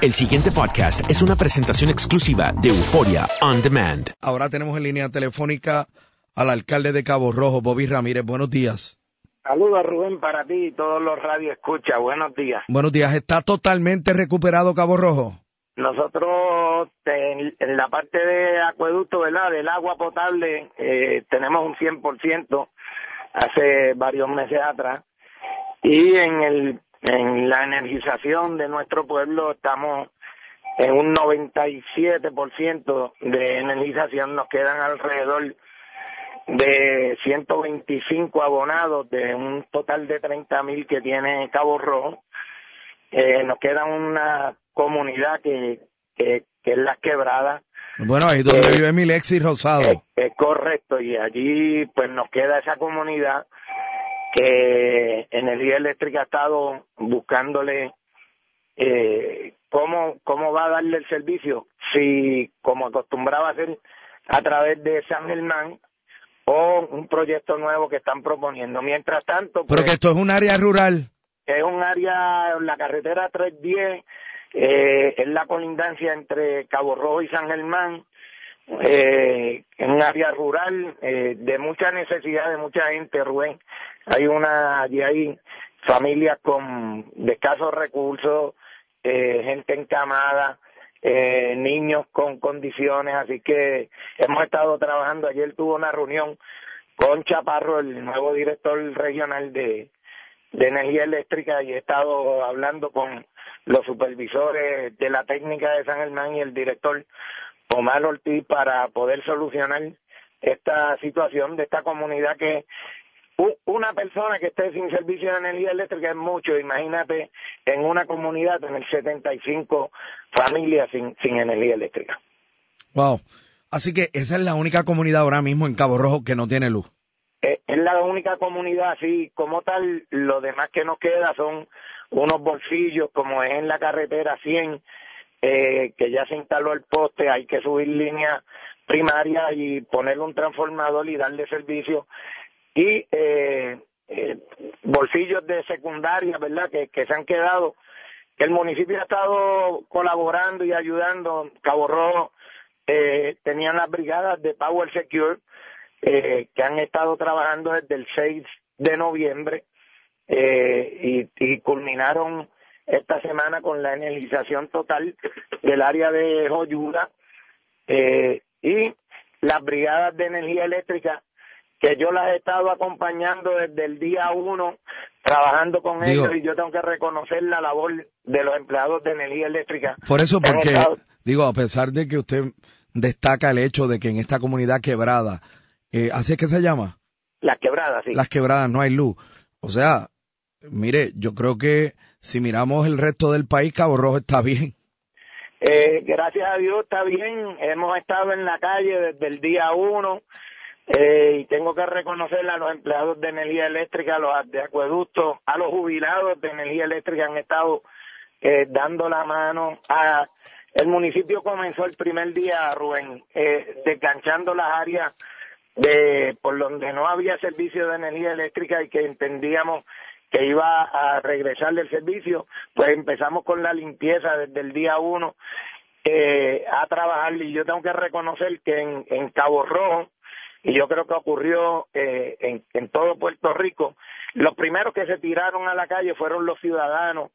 El siguiente podcast es una presentación exclusiva de Euforia On Demand. Ahora tenemos en línea telefónica al alcalde de Cabo Rojo, Bobby Ramírez. Buenos días. Saludos, Rubén, para ti y todos los radio escucha. Buenos días. Buenos días. ¿Está totalmente recuperado Cabo Rojo? Nosotros en, en la parte de acueducto, ¿verdad? Del agua potable, eh, tenemos un 100% hace varios meses atrás. Y en el en la energización de nuestro pueblo estamos en un 97% de energización, nos quedan alrededor de 125 abonados de un total de 30 mil que tiene Cabo Rojo. Eh, nos queda una comunidad que, que, que es Las Quebradas. Bueno, ahí donde Eh, vive Milexi Rosado. Es, es correcto, y allí pues nos queda esa comunidad que Energía Eléctrica ha estado buscándole eh, cómo, cómo va a darle el servicio, si como acostumbraba hacer a través de San Germán o un proyecto nuevo que están proponiendo. Mientras tanto, Pero pues, que esto es un área rural. es un área, la carretera 310, eh, es la colindancia entre Cabo Rojo y San Germán, eh, en un área rural eh, de mucha necesidad de mucha gente, Rubén. Hay una, allí hay familias con de escasos recursos, eh, gente encamada, eh, niños con condiciones, así que hemos estado trabajando. Ayer tuve una reunión con Chaparro, el nuevo director regional de, de energía eléctrica y he estado hablando con los supervisores de la técnica de San Germán y el director Omar Ortiz para poder solucionar esta situación de esta comunidad que una persona que esté sin servicio de energía eléctrica es mucho, imagínate en una comunidad tener 75 familias sin, sin energía eléctrica. Wow. Así que esa es la única comunidad ahora mismo en Cabo Rojo que no tiene luz. Eh, es la única comunidad así como tal, lo demás que nos queda son unos bolsillos como es en la carretera 100 eh, que ya se instaló el poste, hay que subir línea primaria y ponerle un transformador y darle servicio y eh, eh, bolsillos de secundaria, ¿verdad? Que, que se han quedado, que el municipio ha estado colaborando y ayudando. Cabo Rojo eh, tenían las brigadas de Power Secure eh, que han estado trabajando desde el 6 de noviembre y, y culminaron esta semana con la energización total del área de Joyuda eh, y las brigadas de energía eléctrica que yo las he estado acompañando desde el día uno, trabajando con ellos y yo tengo que reconocer la labor de los empleados de energía eléctrica. Por eso, porque, digo, a pesar de que usted destaca el hecho de que en esta comunidad quebrada, eh, ¿así es que se llama? Las quebradas, sí. Las quebradas, no hay luz. O sea, mire, yo creo que si miramos el resto del país, Cabo Rojo está bien. Eh, gracias a Dios está bien. Hemos estado en la calle desde el día uno eh, y tengo que reconocer a los empleados de energía eléctrica, a los de acueductos, a los jubilados de energía eléctrica han estado eh, dando la mano. A, el municipio comenzó el primer día, Rubén, eh, desganchando las áreas de por donde no había servicio de energía eléctrica y que entendíamos que iba a regresar del servicio, pues empezamos con la limpieza desde el día uno eh, a trabajar. Y yo tengo que reconocer que en, Cabo Rojo, y yo creo que ocurrió eh, en, en todo Puerto Rico, los primeros que se tiraron a la calle fueron los ciudadanos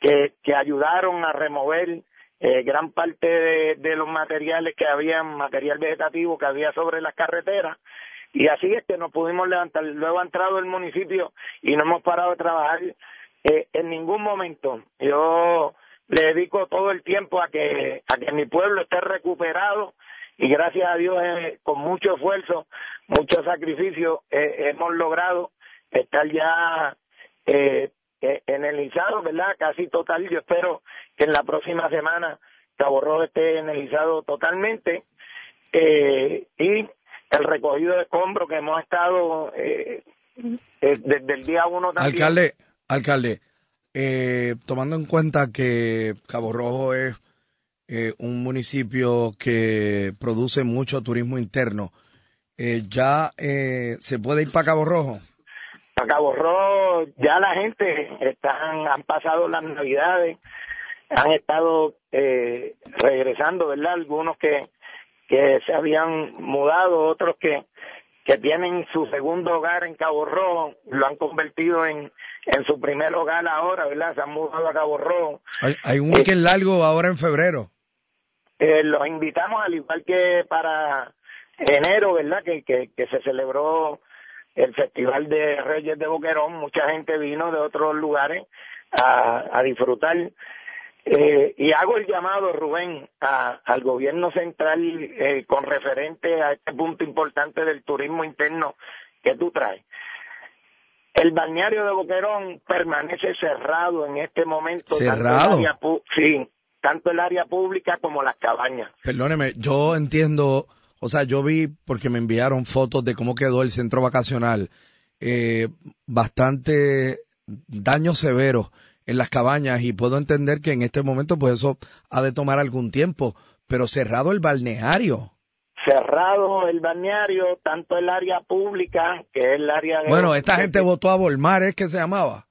que, que ayudaron a remover eh, gran parte de, de, los materiales que había, material vegetativo que había sobre las carreteras, y así es que nos pudimos levantar. Luego ha entrado el municipio y no hemos parado de trabajar eh, en ningún momento. Yo le dedico todo el tiempo a que, a que mi pueblo esté recuperado y gracias a Dios eh, con mucho esfuerzo, mucho sacrificio eh, hemos logrado estar ya eh, eh energizado, ¿verdad? Casi total. Yo espero que en la próxima semana Cabo Rojo esté energizado totalmente eh, y el recogido de escombros que hemos estado eh, eh, desde el día uno también. Alcalde, alcalde, eh, tomando en cuenta que Cabo Rojo es eh, un municipio que produce mucho turismo interno, eh, ¿ya eh, se puede ir para Cabo Rojo? Para Cabo Rojo ya la gente están, han pasado las navidades, han estado eh, regresando, ¿verdad? Algunos que que se habían mudado, otros que, que tienen su segundo hogar en Cabo Rojo, lo han convertido en, en su primer hogar ahora, ¿verdad? Se han mudado a Cabo Rojo. Hay, hay un weekend largo ahora en febrero. Eh, los invitamos, al igual que para enero, ¿verdad? Que, que, que se celebró el Festival de Reyes de Boquerón, mucha gente vino de otros lugares a, a disfrutar eh, y hago el llamado, Rubén, a, al gobierno central eh, con referente a este punto importante del turismo interno que tú traes. El balneario de Boquerón permanece cerrado en este momento. ¿Cerrado? Tanto el área, sí, tanto el área pública como las cabañas. Perdóneme, yo entiendo, o sea, yo vi, porque me enviaron fotos de cómo quedó el centro vacacional, eh, bastante daños severos en las cabañas y puedo entender que en este momento pues eso ha de tomar algún tiempo, pero cerrado el balneario. Cerrado el balneario, tanto el área pública, que es el área de... Bueno, esta gente votó a Volmar, ¿es que se llamaba?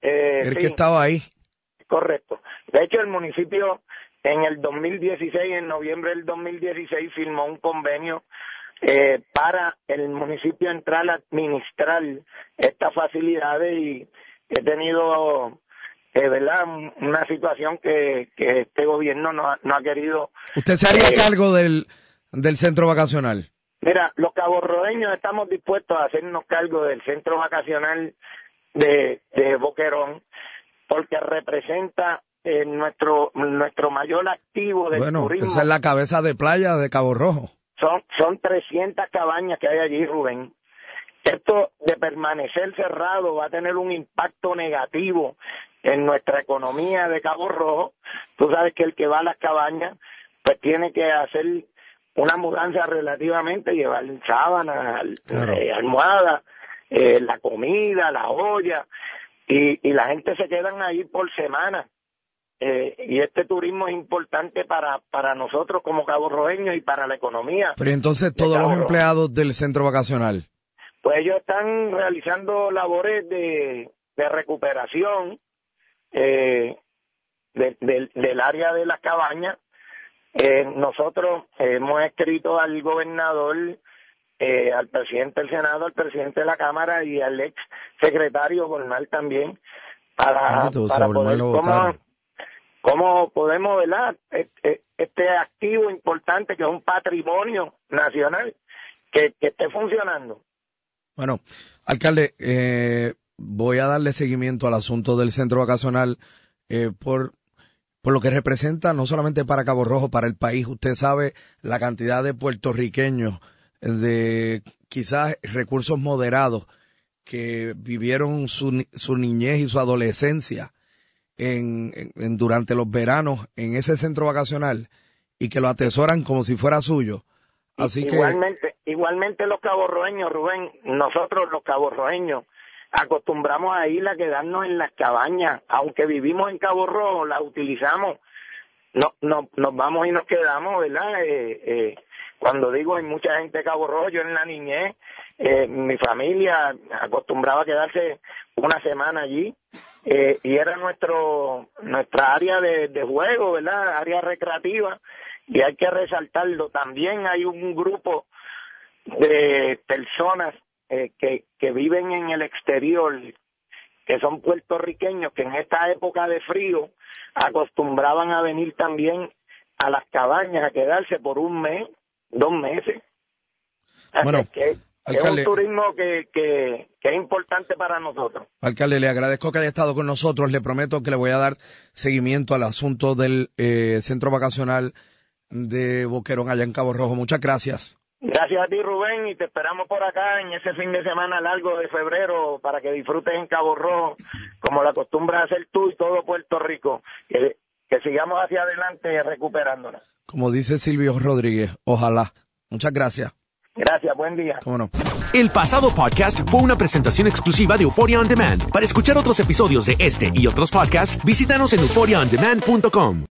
Eh, el sí, que estaba ahí. Correcto. De hecho, el municipio en el 2016, en noviembre del 2016, firmó un convenio eh, para el municipio entrar a administrar estas facilidades y he tenido eh, ¿verdad? Una situación que, que este gobierno no ha, no ha querido. ¿Usted se haría eh, cargo del, del centro vacacional? Mira, los caborrodeños estamos dispuestos a hacernos cargo del centro vacacional de, de Boquerón porque representa eh, nuestro nuestro mayor activo del bueno, turismo. esa es la cabeza de playa de Cabo Rojo. Son, son 300 cabañas que hay allí, Rubén. Esto de permanecer cerrado va a tener un impacto negativo en nuestra economía de Cabo Rojo. Tú sabes que el que va a las cabañas, pues tiene que hacer una mudanza relativamente, llevar sábanas, Claro. eh, almohadas, eh, la comida, la olla, y, y la gente se quedan ahí por semana. Eh, y este turismo es importante para, para nosotros como caborroeños y para la economía. Pero entonces todos los empleados del centro vacacional. Pues ellos están realizando labores de, de recuperación eh, de- del- del área de las cabañas. Eh, nosotros hemos escrito al gobernador, eh, al presidente del Senado, al presidente de la Cámara y al ex secretario Bornal también, para, Bendito, para poder cómo, cómo podemos, ¿verdad? Este, este activo importante que es un patrimonio nacional que, que esté funcionando. Bueno, alcalde, eh, voy a darle seguimiento al asunto del centro vacacional eh, por, por lo que representa no solamente para Cabo Rojo, para el país. Usted sabe la cantidad de puertorriqueños de quizás recursos moderados que vivieron su, su niñez y su adolescencia en, durante los veranos en ese centro vacacional y que lo atesoran como si fuera suyo. Así que igualmente los caborroeños, Rubén, nosotros los caborroeños acostumbramos a ir a quedarnos en las cabañas, aunque vivimos en Cabo Rojo, las utilizamos, no, no, nos vamos y nos quedamos, ¿verdad? Eh, eh, cuando digo hay mucha gente de Cabo Rojo, yo en la niñez, eh, mi familia acostumbraba quedarse una semana allí eh, y era nuestro nuestra área de, de juego, ¿verdad? Área recreativa y hay que resaltarlo. También hay un grupo de personas eh, que, que viven en el exterior, que son puertorriqueños, que en esta época de frío acostumbraban a venir también a las cabañas a quedarse por un mes, dos meses. Así Bueno, que es un turismo que, que, que es importante para nosotros. Alcalde, le agradezco que haya estado con nosotros. Le prometo que le voy a dar seguimiento al asunto del eh, centro vacacional de Boquerón allá en Cabo Rojo. Muchas gracias. Gracias a ti, Rubén, y te esperamos por acá en ese fin de semana largo de febrero para que disfrutes en Cabo Rojo, como la acostumbras hacer tú y todo Puerto Rico. Que, que sigamos hacia adelante recuperándonos. Como dice Silvio Rodríguez, ojalá. Muchas gracias. Gracias, buen día. ¿Cómo no? El pasado podcast fue una presentación exclusiva de Euphoria On Demand. Para escuchar otros episodios de este y otros podcasts, visítanos en euphoriaondemand.com.